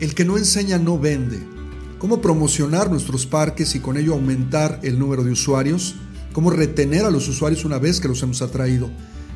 El que no enseña no vende. ¿Cómo promocionar nuestros parques y con ello aumentar el número de usuarios? ¿Cómo retener a los usuarios una vez que los hemos atraído?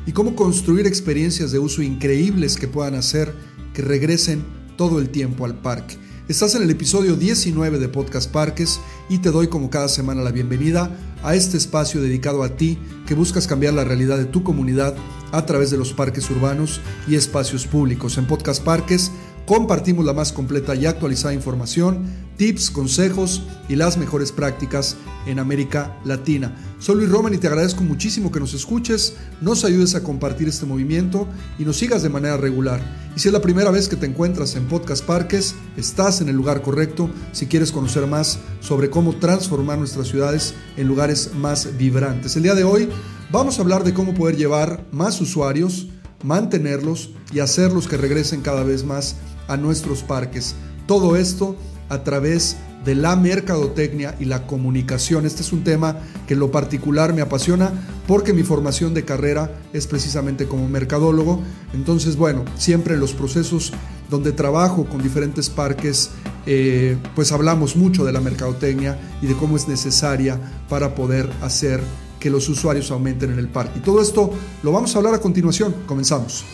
¿Y cómo construir experiencias de uso increíbles que puedan hacer que regresen todo el tiempo al parque? Estás en el episodio 19 de Podcast Parques y te doy como cada semana la bienvenida a este espacio dedicado a ti que buscas cambiar la realidad de tu comunidad a través de los parques urbanos y espacios públicos. En Podcast Parques compartimos la más completa y actualizada información, tips, consejos y las mejores prácticas en América Latina. Soy Luis Roman y te agradezco muchísimo que nos escuches, nos ayudes a compartir este movimiento y nos sigas de manera regular. Y si es la primera vez que te encuentras en Podcast Parques, estás en el lugar correcto si quieres conocer más sobre cómo transformar nuestras ciudades en lugares más vibrantes. El día de hoy vamos a hablar de cómo poder llevar más usuarios, mantenerlos y hacerlos que regresen cada vez más a nuestros parques. Todo esto a través de la mercadotecnia y la comunicación. Este es un tema que en lo particular me apasiona porque mi formación de carrera es precisamente como mercadólogo. Entonces, bueno, siempre en los procesos donde trabajo con diferentes parques, eh, pues hablamos mucho de la mercadotecnia y de cómo es necesaria para poder hacer que los usuarios aumenten en el parque. Y todo esto lo vamos a hablar a continuación. Comenzamos.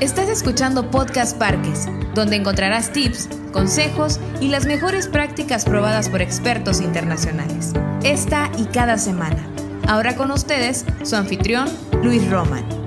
Estás escuchando Podcast Parques, donde encontrarás tips, consejos y las mejores prácticas probadas por expertos internacionales. Esta y cada semana. Ahora con ustedes, su anfitrión, Luis Roman.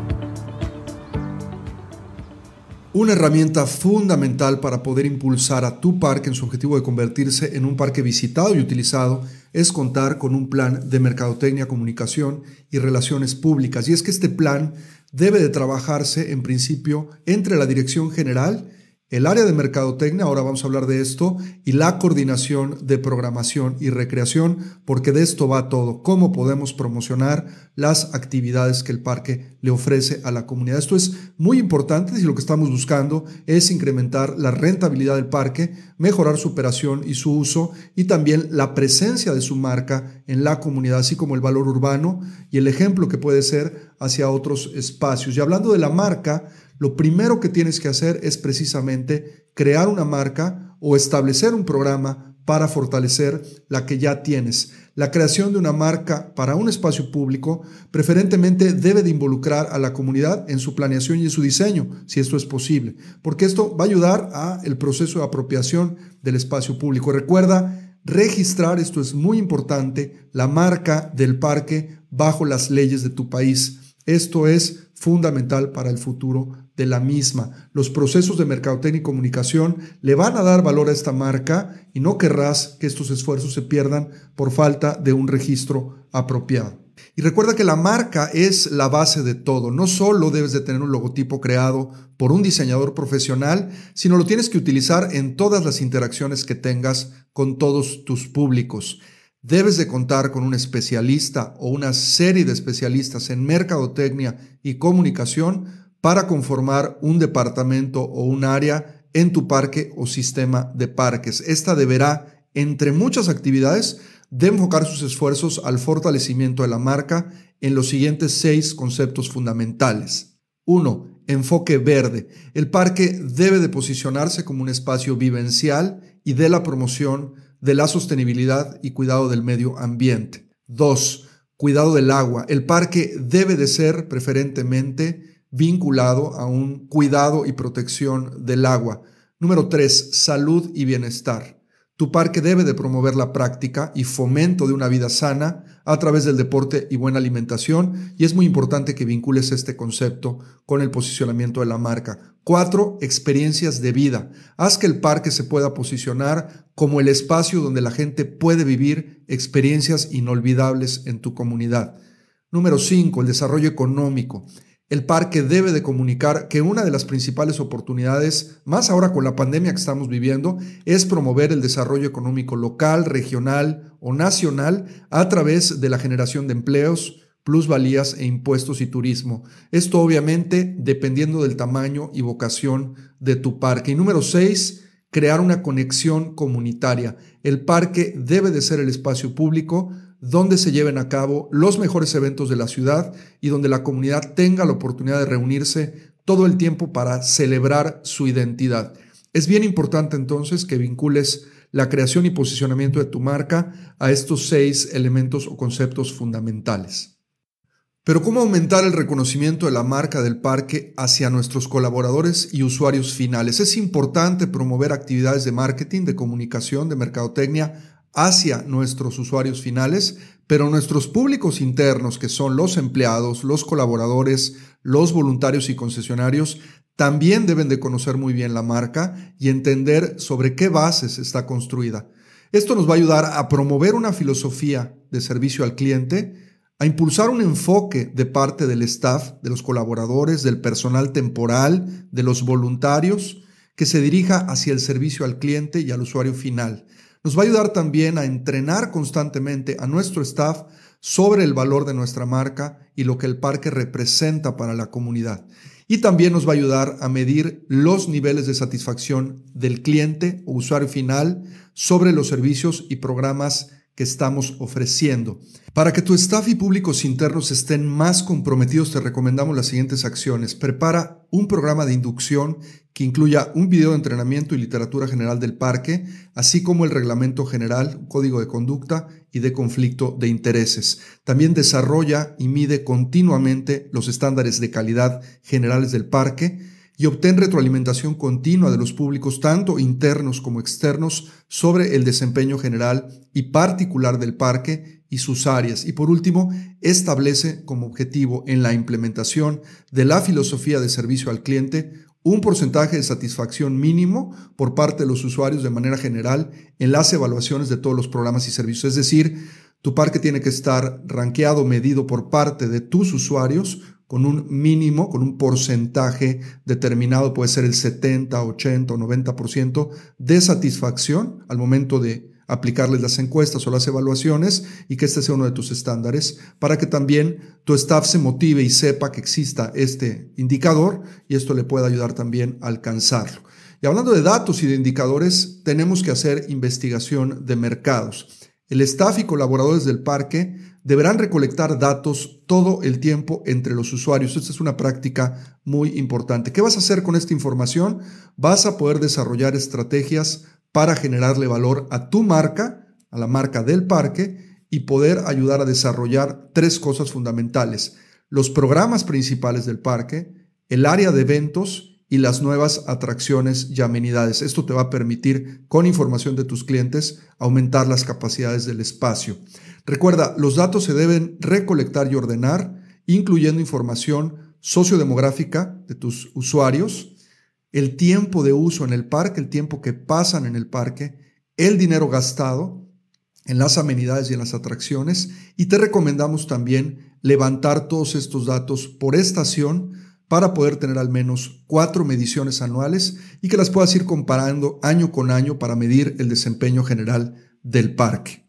Una herramienta fundamental para poder impulsar a tu parque en su objetivo de convertirse en un parque visitado y utilizado es contar con un plan de mercadotecnia, comunicación y relaciones públicas. Y es que este plan debe de trabajarse en principio entre la dirección general, el área de mercadotecnia, ahora vamos a hablar de esto, y la coordinación de programación y recreación, porque de esto va todo, cómo podemos promocionar las actividades que el parque le ofrece a la comunidad. Esto es muy importante si lo que estamos buscando es incrementar la rentabilidad del parque, mejorar su operación y su uso, y también la presencia de su marca en la comunidad, así como el valor urbano y el ejemplo que puede ser hacia otros espacios. Y hablando de la marca, lo primero que tienes que hacer es precisamente crear una marca o establecer un programa para fortalecer la que ya tienes. La creación de una marca para un espacio público preferentemente debe de involucrar a la comunidad en su planeación y en su diseño, si esto es posible, porque esto va a ayudar a el proceso de apropiación del espacio público. Recuerda registrar, esto es muy importante, la marca del parque bajo las leyes de tu país. Esto es fundamental para el futuro de la misma. Los procesos de mercadotecnia y comunicación le van a dar valor a esta marca y no querrás que estos esfuerzos se pierdan por falta de un registro apropiado. Y recuerda que la marca es la base de todo. No solo debes de tener un logotipo creado por un diseñador profesional, sino lo tienes que utilizar en todas las interacciones que tengas con todos tus públicos. Debes de contar con un especialista o una serie de especialistas en mercadotecnia y comunicación para conformar un departamento o un área en tu parque o sistema de parques. Esta deberá, entre muchas actividades, de enfocar sus esfuerzos al fortalecimiento de la marca en los siguientes seis conceptos fundamentales. 1. Enfoque verde. El parque debe de posicionarse como un espacio vivencial y de la promoción de la sostenibilidad y cuidado del medio ambiente. 2. Cuidado del agua. El parque debe de ser preferentemente vinculado a un cuidado y protección del agua. Número 3. Salud y bienestar. Tu parque debe de promover la práctica y fomento de una vida sana a través del deporte y buena alimentación y es muy importante que vincules este concepto con el posicionamiento de la marca. 4. Experiencias de vida. Haz que el parque se pueda posicionar como el espacio donde la gente puede vivir experiencias inolvidables en tu comunidad. Número 5. El desarrollo económico. El parque debe de comunicar que una de las principales oportunidades, más ahora con la pandemia que estamos viviendo, es promover el desarrollo económico local, regional o nacional a través de la generación de empleos, plusvalías e impuestos y turismo. Esto obviamente dependiendo del tamaño y vocación de tu parque. Y número seis, crear una conexión comunitaria. El parque debe de ser el espacio público donde se lleven a cabo los mejores eventos de la ciudad y donde la comunidad tenga la oportunidad de reunirse todo el tiempo para celebrar su identidad. Es bien importante entonces que vincules la creación y posicionamiento de tu marca a estos seis elementos o conceptos fundamentales. Pero ¿cómo aumentar el reconocimiento de la marca del parque hacia nuestros colaboradores y usuarios finales? Es importante promover actividades de marketing, de comunicación, de mercadotecnia hacia nuestros usuarios finales, pero nuestros públicos internos, que son los empleados, los colaboradores, los voluntarios y concesionarios, también deben de conocer muy bien la marca y entender sobre qué bases está construida. Esto nos va a ayudar a promover una filosofía de servicio al cliente, a impulsar un enfoque de parte del staff, de los colaboradores, del personal temporal, de los voluntarios, que se dirija hacia el servicio al cliente y al usuario final. Nos va a ayudar también a entrenar constantemente a nuestro staff sobre el valor de nuestra marca y lo que el parque representa para la comunidad. Y también nos va a ayudar a medir los niveles de satisfacción del cliente o usuario final sobre los servicios y programas que estamos ofreciendo. Para que tu staff y públicos internos estén más comprometidos, te recomendamos las siguientes acciones. Prepara un programa de inducción que incluya un video de entrenamiento y literatura general del parque, así como el reglamento general, código de conducta y de conflicto de intereses. También desarrolla y mide continuamente los estándares de calidad generales del parque y obtén retroalimentación continua de los públicos, tanto internos como externos, sobre el desempeño general y particular del parque y sus áreas. Y por último, establece como objetivo en la implementación de la filosofía de servicio al cliente un porcentaje de satisfacción mínimo por parte de los usuarios de manera general en las evaluaciones de todos los programas y servicios. Es decir, tu parque tiene que estar rankeado, medido por parte de tus usuarios con un mínimo, con un porcentaje determinado, puede ser el 70, 80 o 90% de satisfacción al momento de aplicarles las encuestas o las evaluaciones y que este sea uno de tus estándares para que también tu staff se motive y sepa que exista este indicador y esto le pueda ayudar también a alcanzarlo. Y hablando de datos y de indicadores, tenemos que hacer investigación de mercados. El staff y colaboradores del parque deberán recolectar datos todo el tiempo entre los usuarios. Esta es una práctica muy importante. ¿Qué vas a hacer con esta información? Vas a poder desarrollar estrategias para generarle valor a tu marca, a la marca del parque y poder ayudar a desarrollar tres cosas fundamentales. Los programas principales del parque, el área de eventos y las nuevas atracciones y amenidades. Esto te va a permitir, con información de tus clientes, aumentar las capacidades del espacio. Recuerda, los datos se deben recolectar y ordenar, incluyendo información sociodemográfica de tus usuarios, el tiempo de uso en el parque, el tiempo que pasan en el parque, el dinero gastado en las amenidades y en las atracciones. Y te recomendamos también levantar todos estos datos por estación para poder tener al menos cuatro mediciones anuales y que las puedas ir comparando año con año para medir el desempeño general del parque.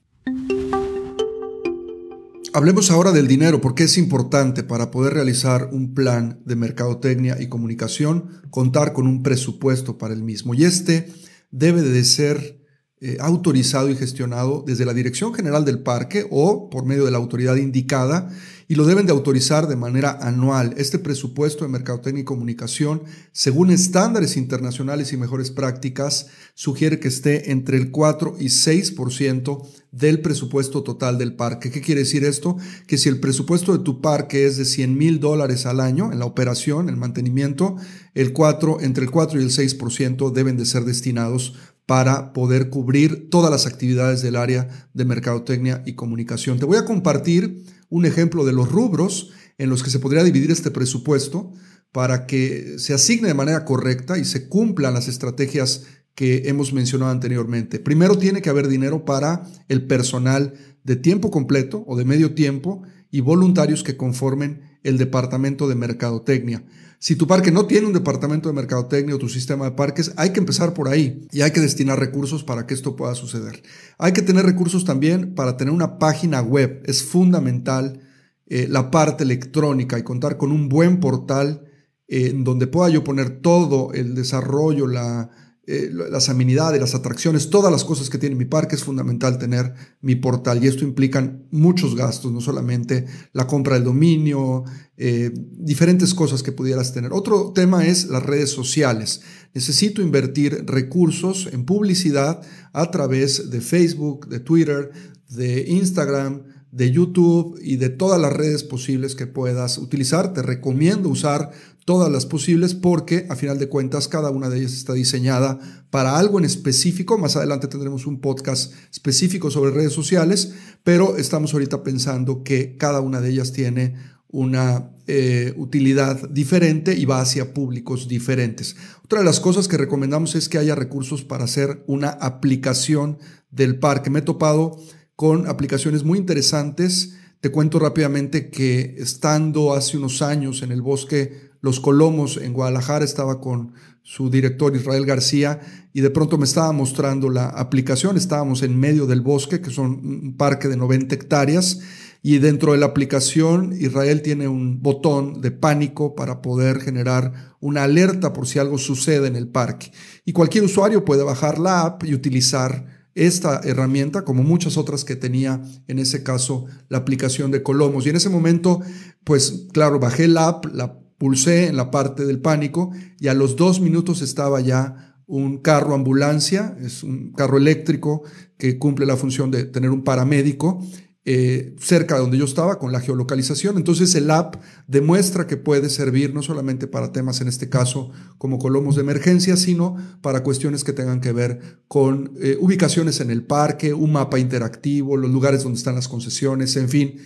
Hablemos ahora del dinero, porque es importante para poder realizar un plan de mercadotecnia y comunicación contar con un presupuesto para el mismo. Y este debe de ser eh, autorizado y gestionado desde la Dirección General del Parque o por medio de la autoridad indicada y lo deben de autorizar de manera anual. Este presupuesto de mercadotecnia y comunicación, según estándares internacionales y mejores prácticas, sugiere que esté entre el 4 y 6% del presupuesto total del parque. ¿Qué quiere decir esto? Que si el presupuesto de tu parque es de 100 mil dólares al año en la operación, el mantenimiento, el 4, entre el 4 y el 6% deben de ser destinados para poder cubrir todas las actividades del área de mercadotecnia y comunicación. Te voy a compartir un ejemplo de los rubros en los que se podría dividir este presupuesto para que se asigne de manera correcta y se cumplan las estrategias que hemos mencionado anteriormente. Primero tiene que haber dinero para el personal de tiempo completo o de medio tiempo y voluntarios que conformen el departamento de mercadotecnia. Si tu parque no tiene un departamento de mercadotecnia o tu sistema de parques, hay que empezar por ahí y hay que destinar recursos para que esto pueda suceder. Hay que tener recursos también para tener una página web. Es fundamental eh, la parte electrónica y contar con un buen portal en donde pueda yo poner todo el desarrollo, la eh, las amenidades, las atracciones, todas las cosas que tiene mi parque, es fundamental tener mi portal y esto implica muchos gastos, no solamente la compra del dominio, eh, diferentes cosas que pudieras tener. Otro tema es las redes sociales. Necesito invertir recursos en publicidad a través de Facebook, de Twitter, de Instagram, de YouTube y de todas las redes posibles que puedas utilizar. Te recomiendo usar todas las posibles porque a final de cuentas cada una de ellas está diseñada para algo en específico. Más adelante tendremos un podcast específico sobre redes sociales, pero estamos ahorita pensando que cada una de ellas tiene una eh, utilidad diferente y va hacia públicos diferentes. Otra de las cosas que recomendamos es que haya recursos para hacer una aplicación del parque. Me he topado con aplicaciones muy interesantes. Te cuento rápidamente que estando hace unos años en el bosque Los Colomos en Guadalajara, estaba con su director Israel García y de pronto me estaba mostrando la aplicación. Estábamos en medio del bosque, que son un parque de 90 hectáreas, y dentro de la aplicación Israel tiene un botón de pánico para poder generar una alerta por si algo sucede en el parque. Y cualquier usuario puede bajar la app y utilizar esta herramienta, como muchas otras que tenía en ese caso la aplicación de Colomos. Y en ese momento, pues claro, bajé la app, la pulsé en la parte del pánico y a los dos minutos estaba ya un carro ambulancia, es un carro eléctrico que cumple la función de tener un paramédico eh, cerca de donde yo estaba con la geolocalización. Entonces el app demuestra que puede servir no solamente para temas, en este caso, como colomos de emergencia, sino para cuestiones que tengan que ver con eh, ubicaciones en el parque, un mapa interactivo, los lugares donde están las concesiones, en fin.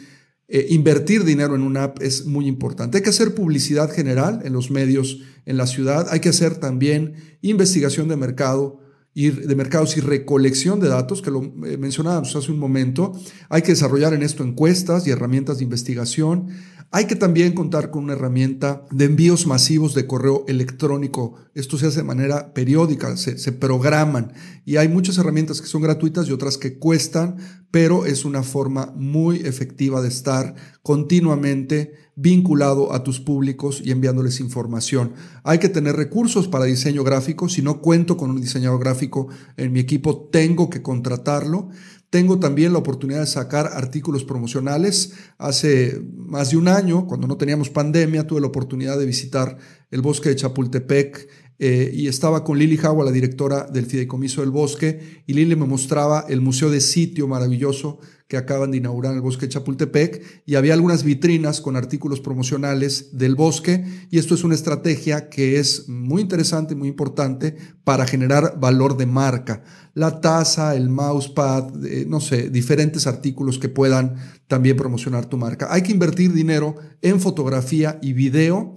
Eh, invertir dinero en una app es muy importante. Hay que hacer publicidad general en los medios en la ciudad. Hay que hacer también investigación de mercado de mercados y recolección de datos, que lo eh, mencionábamos hace un momento. Hay que desarrollar en esto encuestas y herramientas de investigación. Hay que también contar con una herramienta de envíos masivos de correo electrónico. Esto se hace de manera periódica, se, programan y hay muchas herramientas que son gratuitas y otras que cuestan, pero es una forma muy efectiva de estar continuamente vinculado a tus públicos y enviándoles información. Hay que tener recursos para diseño gráfico. Si no cuento con un diseñador gráfico en mi equipo, tengo que contratarlo. Tengo también la oportunidad de sacar artículos promocionales. Hace más de un año, cuando no teníamos pandemia, tuve la oportunidad de visitar el bosque de Chapultepec eh, y estaba con Lili Jawa, la directora del Fideicomiso del Bosque, y Lili me mostraba el museo de sitio maravilloso que acaban de inaugurar en el bosque Chapultepec y había algunas vitrinas con artículos promocionales del bosque y esto es una estrategia que es muy interesante, muy importante para generar valor de marca. La taza, el mousepad, eh, no sé, diferentes artículos que puedan también promocionar tu marca. Hay que invertir dinero en fotografía y video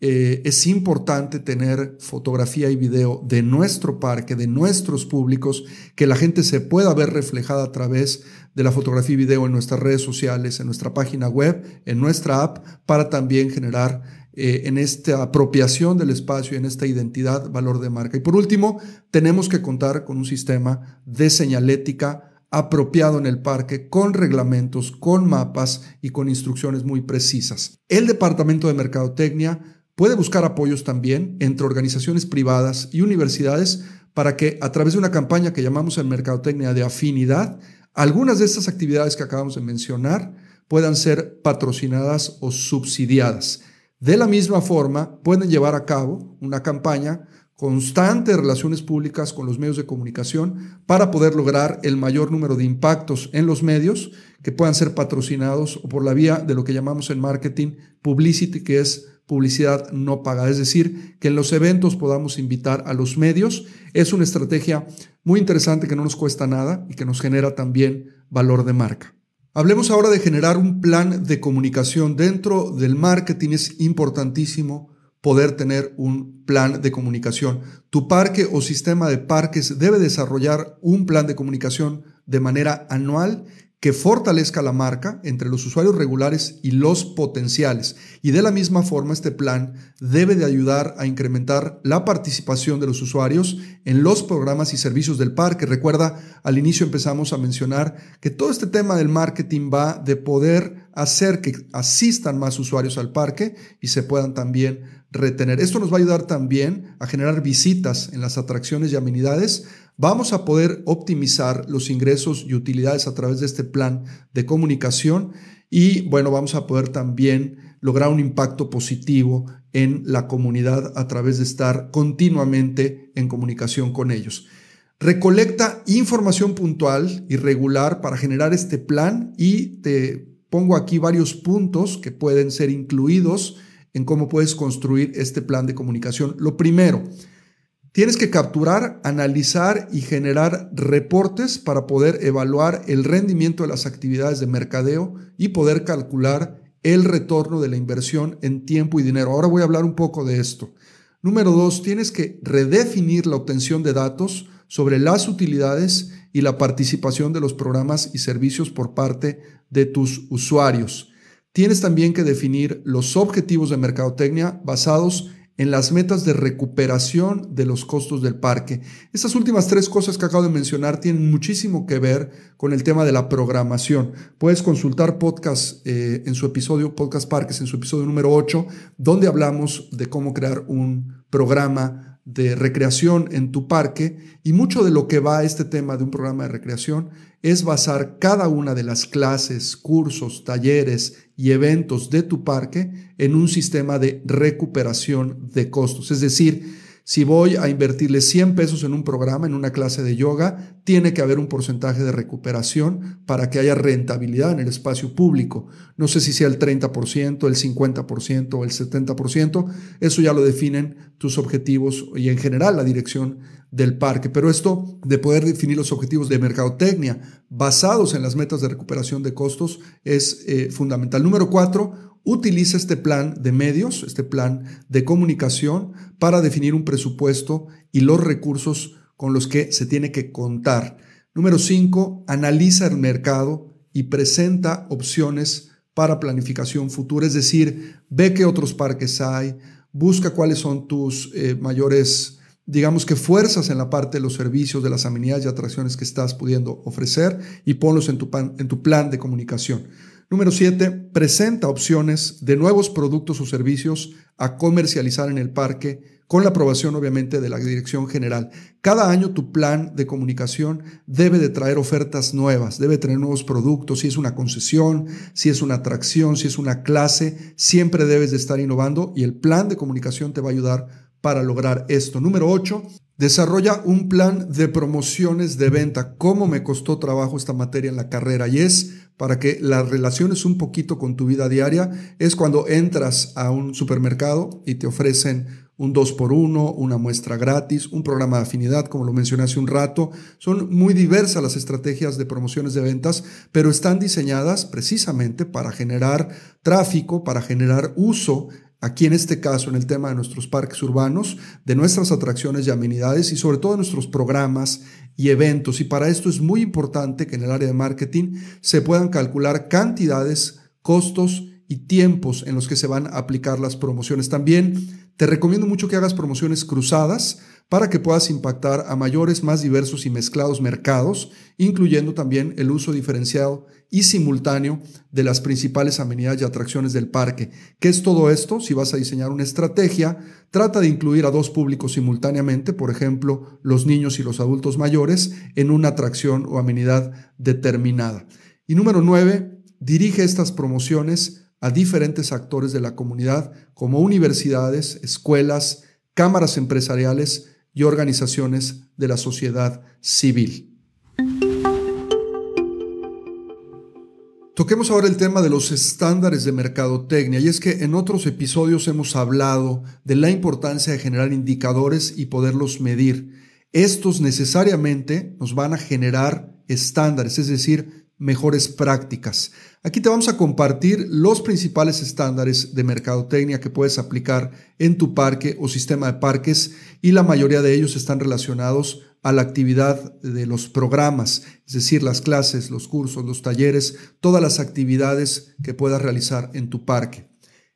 eh, es importante tener fotografía y video de nuestro parque, de nuestros públicos, que la gente se pueda ver reflejada a través de la fotografía y video en nuestras redes sociales, en nuestra página web, en nuestra app, para también generar eh, en esta apropiación del espacio en esta identidad valor de marca. Y por último, tenemos que contar con un sistema de señalética apropiado en el parque, con reglamentos, con mapas y con instrucciones muy precisas. El Departamento de Mercadotecnia Puede buscar apoyos también entre organizaciones privadas y universidades para que a través de una campaña que llamamos en Mercadotecnia de afinidad, algunas de estas actividades que acabamos de mencionar puedan ser patrocinadas o subsidiadas. De la misma forma, pueden llevar a cabo una campaña constante de relaciones públicas con los medios de comunicación para poder lograr el mayor número de impactos en los medios que puedan ser patrocinados o por la vía de lo que llamamos en marketing publicity, que es publicidad no paga, es decir, que en los eventos podamos invitar a los medios. Es una estrategia muy interesante que no nos cuesta nada y que nos genera también valor de marca. Hablemos ahora de generar un plan de comunicación. Dentro del marketing es importantísimo poder tener un plan de comunicación. Tu parque o sistema de parques debe desarrollar un plan de comunicación de manera anual que fortalezca la marca entre los usuarios regulares y los potenciales. Y de la misma forma, este plan debe de ayudar a incrementar la participación de los usuarios en los programas y servicios del parque. Recuerda, al inicio empezamos a mencionar que todo este tema del marketing va de poder hacer que asistan más usuarios al parque y se puedan también retener. Esto nos va a ayudar también a generar visitas en las atracciones y amenidades. Vamos a poder optimizar los ingresos y utilidades a través de este plan de comunicación y bueno, vamos a poder también lograr un impacto positivo en la comunidad a través de estar continuamente en comunicación con ellos. Recolecta información puntual y regular para generar este plan y te pongo aquí varios puntos que pueden ser incluidos en cómo puedes construir este plan de comunicación. Lo primero, tienes que capturar, analizar y generar reportes para poder evaluar el rendimiento de las actividades de mercadeo y poder calcular el retorno de la inversión en tiempo y dinero. Ahora voy a hablar un poco de esto. Número dos, tienes que redefinir la obtención de datos sobre las utilidades y la participación de los programas y servicios por parte de tus usuarios. Tienes también que definir los objetivos de mercadotecnia basados en las metas de recuperación de los costos del parque. Estas últimas tres cosas que acabo de mencionar tienen muchísimo que ver con el tema de la programación. Puedes consultar podcast eh, en su episodio, Podcast Parques, en su episodio número 8, donde hablamos de cómo crear un programa de recreación en tu parque y mucho de lo que va a este tema de un programa de recreación es basar cada una de las clases, cursos, talleres y eventos de tu parque en un sistema de recuperación de costos. Es decir, si voy a invertirle 100 pesos en un programa, en una clase de yoga, tiene que haber un porcentaje de recuperación para que haya rentabilidad en el espacio público. No sé si sea el 30%, el 50% o el 70%, eso ya lo definen tus objetivos y en general la dirección del parque. Pero esto de poder definir los objetivos de mercadotecnia basados en las metas de recuperación de costos es eh, fundamental. Número cuatro, utiliza este plan de medios, este plan de comunicación para definir un presupuesto y los recursos con los que se tiene que contar. Número cinco, analiza el mercado y presenta opciones para planificación futura, es decir, ve qué otros parques hay, busca cuáles son tus eh, mayores, digamos que fuerzas en la parte de los servicios, de las amenidades y atracciones que estás pudiendo ofrecer y ponlos en tu plan de comunicación. Número 7. Presenta opciones de nuevos productos o servicios a comercializar en el parque con la aprobación obviamente de la Dirección General. Cada año tu plan de comunicación debe de traer ofertas nuevas, debe tener nuevos productos, si es una concesión, si es una atracción, si es una clase, siempre debes de estar innovando y el plan de comunicación te va a ayudar para lograr esto. Número 8, desarrolla un plan de promociones de venta. ¿Cómo me costó trabajo esta materia en la carrera? Y es para que las relaciones un poquito con tu vida diaria, es cuando entras a un supermercado y te ofrecen un 2 por 1 una muestra gratis, un programa de afinidad, como lo mencioné hace un rato. Son muy diversas las estrategias de promociones de ventas, pero están diseñadas precisamente para generar tráfico, para generar uso aquí en este caso en el tema de nuestros parques urbanos, de nuestras atracciones y amenidades y sobre todo de nuestros programas y eventos. Y para esto es muy importante que en el área de marketing se puedan calcular cantidades, costos y tiempos en los que se van a aplicar las promociones. También te recomiendo mucho que hagas promociones cruzadas para que puedas impactar a mayores, más diversos y mezclados mercados, incluyendo también el uso diferenciado y simultáneo de las principales amenidades y atracciones del parque. ¿Qué es todo esto? Si vas a diseñar una estrategia, trata de incluir a dos públicos simultáneamente, por ejemplo, los niños y los adultos mayores, en una atracción o amenidad determinada. Y número nueve, dirige estas promociones a diferentes actores de la comunidad, como universidades, escuelas, cámaras empresariales, y organizaciones de la sociedad civil. Toquemos ahora el tema de los estándares de mercadotecnia y es que en otros episodios hemos hablado de la importancia de generar indicadores y poderlos medir. Estos necesariamente nos van a generar estándares, es decir, mejores prácticas. Aquí te vamos a compartir los principales estándares de mercadotecnia que puedes aplicar en tu parque o sistema de parques y la mayoría de ellos están relacionados a la actividad de los programas, es decir, las clases, los cursos, los talleres, todas las actividades que puedas realizar en tu parque.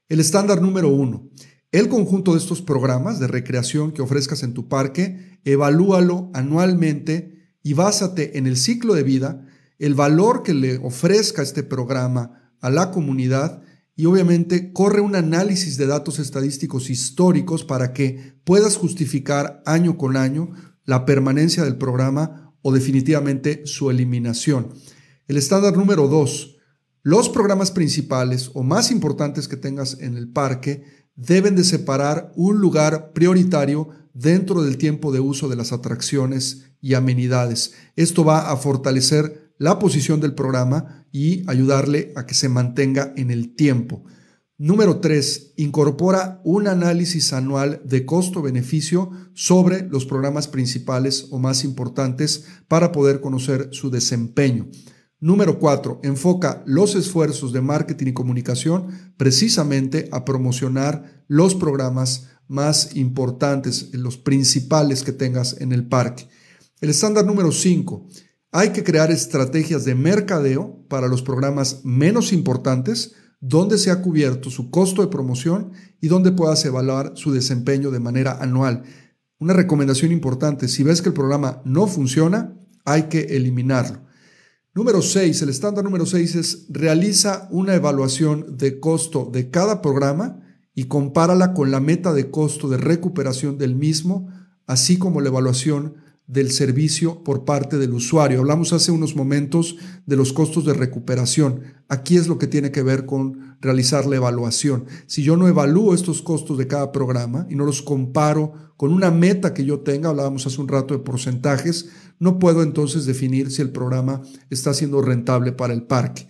El estándar número uno. El conjunto de estos programas de recreación que ofrezcas en tu parque, evalúalo anualmente y básate en el ciclo de vida el valor que le ofrezca este programa a la comunidad y obviamente corre un análisis de datos estadísticos históricos para que puedas justificar año con año la permanencia del programa o definitivamente su eliminación. El estándar número dos, los programas principales o más importantes que tengas en el parque deben de separar un lugar prioritario dentro del tiempo de uso de las atracciones y amenidades. Esto va a fortalecer la posición del programa y ayudarle a que se mantenga en el tiempo. Número 3. Incorpora un análisis anual de costo-beneficio sobre los programas principales o más importantes para poder conocer su desempeño. Número 4. Enfoca los esfuerzos de marketing y comunicación precisamente a promocionar los programas más importantes, los principales que tengas en el parque. El estándar número 5. Hay que crear estrategias de mercadeo para los programas menos importantes, donde se ha cubierto su costo de promoción y donde puedas evaluar su desempeño de manera anual. Una recomendación importante, si ves que el programa no funciona, hay que eliminarlo. Número 6, el estándar número 6 es realiza una evaluación de costo de cada programa y compárala con la meta de costo de recuperación del mismo, así como la evaluación del servicio por parte del usuario. Hablamos hace unos momentos de los costos de recuperación. Aquí es lo que tiene que ver con realizar la evaluación. Si yo no evalúo estos costos de cada programa y no los comparo con una meta que yo tenga, hablábamos hace un rato de porcentajes, no puedo entonces definir si el programa está siendo rentable para el parque.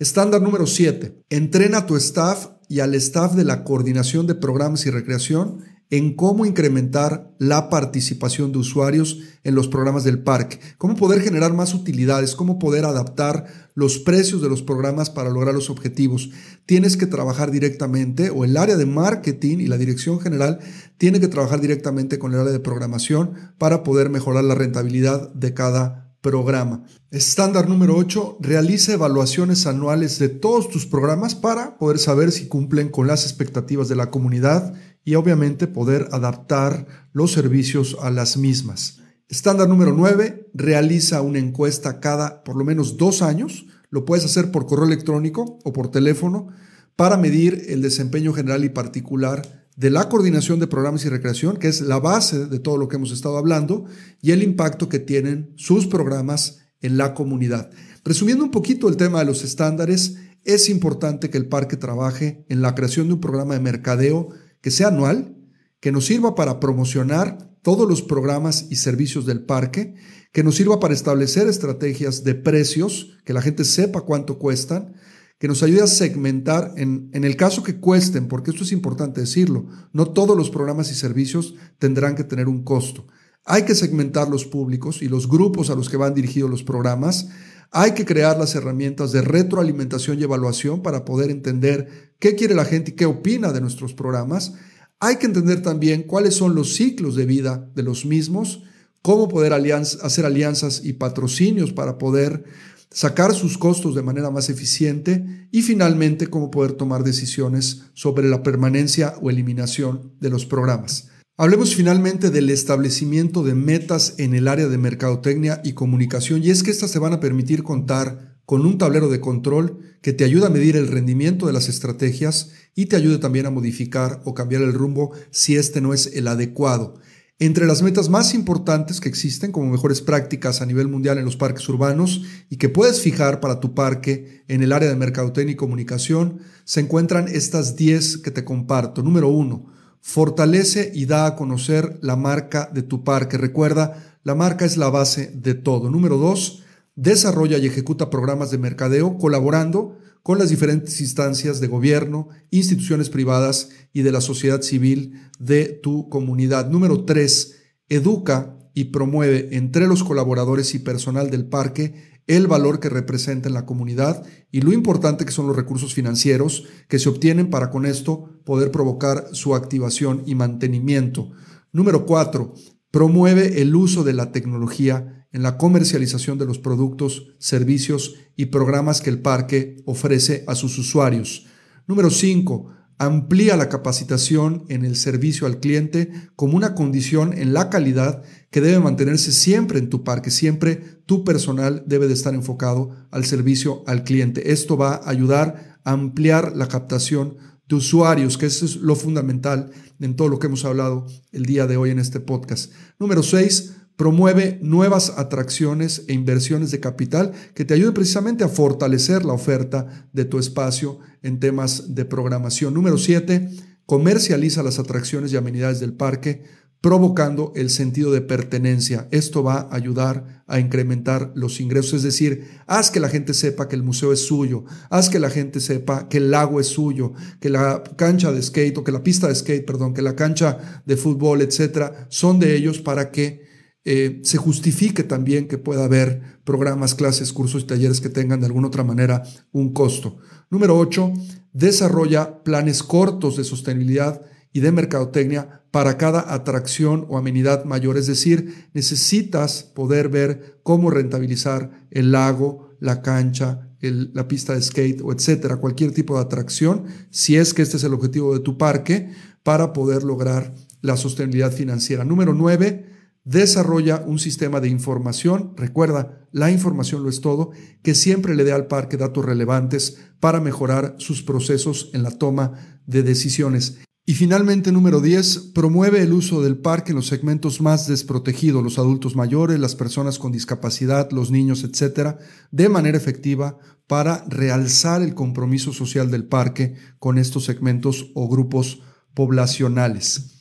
Estándar número 7. Entrena a tu staff y al staff de la coordinación de programas y recreación en cómo incrementar la participación de usuarios en los programas del parque, cómo poder generar más utilidades, cómo poder adaptar los precios de los programas para lograr los objetivos. Tienes que trabajar directamente, o el área de marketing y la dirección general tiene que trabajar directamente con el área de programación para poder mejorar la rentabilidad de cada programa. Estándar número 8, realiza evaluaciones anuales de todos tus programas para poder saber si cumplen con las expectativas de la comunidad y obviamente poder adaptar los servicios a las mismas. Estándar número 9, realiza una encuesta cada por lo menos dos años. Lo puedes hacer por correo electrónico o por teléfono para medir el desempeño general y particular de la coordinación de programas y recreación, que es la base de todo lo que hemos estado hablando, y el impacto que tienen sus programas en la comunidad. Resumiendo un poquito el tema de los estándares, es importante que el parque trabaje en la creación de un programa de mercadeo que sea anual, que nos sirva para promocionar todos los programas y servicios del parque, que nos sirva para establecer estrategias de precios, que la gente sepa cuánto cuestan, que nos ayude a segmentar en, en, el caso que cuesten, porque esto es importante decirlo, no todos los programas y servicios tendrán que tener un costo. Hay que segmentar los públicos y los grupos a los que van dirigidos los programas. Hay que crear las herramientas de retroalimentación y evaluación para poder entender qué quiere la gente y qué opina de nuestros programas. Hay que entender también cuáles son los ciclos de vida de los mismos, cómo poder hacer alianzas y patrocinios para poder sacar sus costos de manera más eficiente y finalmente cómo poder tomar decisiones sobre la permanencia o eliminación de los programas. Hablemos finalmente del establecimiento de metas en el área de mercadotecnia y comunicación y es que estas se van a permitir contar con un tablero de control que te ayuda a medir el rendimiento de las estrategias y te ayude también a modificar o cambiar el rumbo si este no es el adecuado. Entre las metas más importantes que existen como mejores prácticas a nivel mundial en los parques urbanos y que puedes fijar para tu parque en el área de mercadotecnia y comunicación, se encuentran estas 10 que te comparto. Número 1 Fortalece y da a conocer la marca de tu parque. Recuerda, la marca es la base de todo. Número dos, desarrolla y ejecuta programas de mercadeo colaborando con las diferentes instancias de gobierno, instituciones privadas y de la sociedad civil de tu comunidad. Número tres, educa y promueve entre los colaboradores y personal del parque el valor que representa en la comunidad y lo importante que son los recursos financieros que se obtienen para con esto poder provocar su activación y mantenimiento. Número cuatro, promueve el uso de la tecnología en la comercialización de los productos, servicios y programas que el parque ofrece a sus usuarios. Número cinco, amplía la capacitación en el servicio al cliente como una condición en la calidad que debe mantenerse siempre en tu parque, siempre tu personal debe de estar enfocado al servicio al cliente. Esto va a ayudar ampliar la captación de usuarios, que eso es lo fundamental en todo lo que hemos hablado el día de hoy en este podcast. Número 6, promueve nuevas atracciones e inversiones de capital que te ayuden precisamente a fortalecer la oferta de tu espacio en temas de programación. Número 7, comercializa las atracciones y amenidades del parque provocando el sentido de pertenencia. Esto va a ayudar a incrementar los ingresos, es decir, haz que la gente sepa que el museo es suyo, haz que la gente sepa que el lago es suyo, que la cancha de skate o que la pista de skate, perdón, que la cancha de fútbol, etcétera, son de ellos para que eh, se justifique también que pueda haber programas, clases, cursos y talleres que tengan de alguna otra manera un costo. Número 8. Desarrolla planes cortos de sostenibilidad y de mercadotecnia para cada atracción o amenidad mayor. Es decir, necesitas poder ver cómo rentabilizar el lago, la cancha, la pista de skate o etcétera, cualquier tipo de atracción, si es que este es el objetivo de tu parque, para poder lograr la sostenibilidad financiera. Número 9. Desarrolla un sistema de información, recuerda, la información lo es todo, que siempre le dé al parque datos relevantes para mejorar sus procesos en la toma de decisiones. Y finalmente, número 10, promueve el uso del parque en los segmentos más desprotegidos, los adultos mayores, las personas con discapacidad, los niños, etcétera, de manera efectiva para realzar el compromiso social del parque con estos segmentos o grupos poblacionales.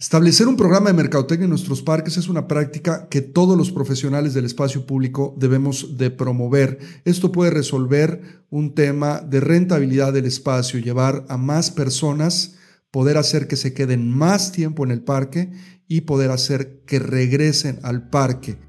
Establecer un programa de mercadotecnia en nuestros parques es una práctica que todos los profesionales del espacio público debemos de promover. Esto puede resolver un tema de rentabilidad del espacio, llevar a más personas poder hacer que se queden más tiempo en el parque y poder hacer que regresen al parque.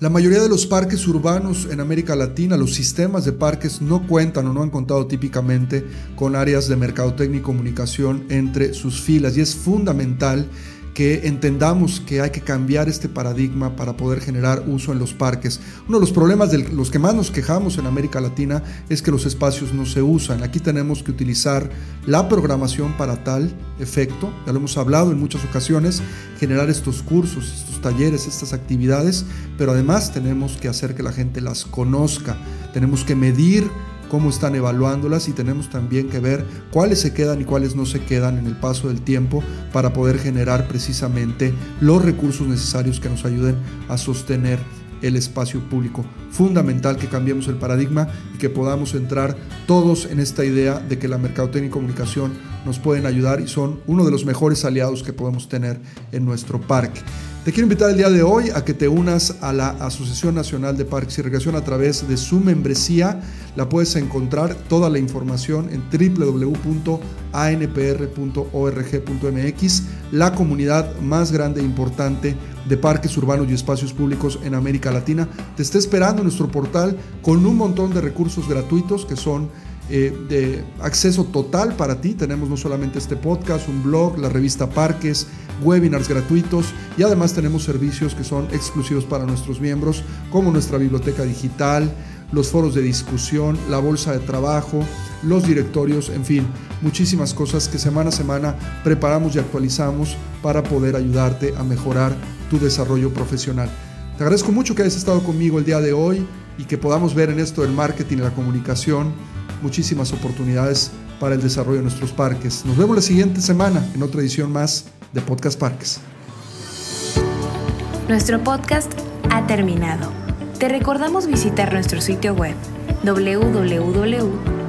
La mayoría de los parques urbanos en América Latina, los sistemas de parques no cuentan o no han contado típicamente con áreas de mercadotecnia y comunicación entre sus filas y es fundamental que entendamos que hay que cambiar este paradigma para poder generar uso en los parques. Uno de los problemas de los que más nos quejamos en América Latina es que los espacios no se usan. Aquí tenemos que utilizar la programación para tal efecto, ya lo hemos hablado en muchas ocasiones, generar estos cursos, estos talleres, estas actividades, pero además tenemos que hacer que la gente las conozca, tenemos que medir cómo están evaluándolas y tenemos también que ver cuáles se quedan y cuáles no se quedan en el paso del tiempo para poder generar precisamente los recursos necesarios que nos ayuden a sostener el espacio público. Fundamental que cambiemos el paradigma y que podamos entrar todos en esta idea de que la mercadotecnia y comunicación nos pueden ayudar y son uno de los mejores aliados que podemos tener en nuestro parque. Te quiero invitar el día de hoy a que te unas a la Asociación Nacional de Parques y Recreación a través de su membresía. La puedes encontrar toda la información en www.anpr.org.mx, la comunidad más grande e importante de parques urbanos y espacios públicos en América Latina. Te está esperando nuestro portal con un montón de recursos gratuitos que son eh, de acceso total para ti. Tenemos no solamente este podcast, un blog, la revista Parques, webinars gratuitos y además tenemos servicios que son exclusivos para nuestros miembros, como nuestra biblioteca digital, los foros de discusión, la bolsa de trabajo, los directorios, en fin, muchísimas cosas que semana a semana preparamos y actualizamos para poder ayudarte a mejorar tu desarrollo profesional. Te agradezco mucho que hayas estado conmigo el día de hoy y que podamos ver en esto del marketing y la comunicación muchísimas oportunidades para el desarrollo de nuestros parques. Nos vemos la siguiente semana en otra edición más de Podcast Parques. Nuestro podcast ha terminado. Te recordamos visitar nuestro sitio web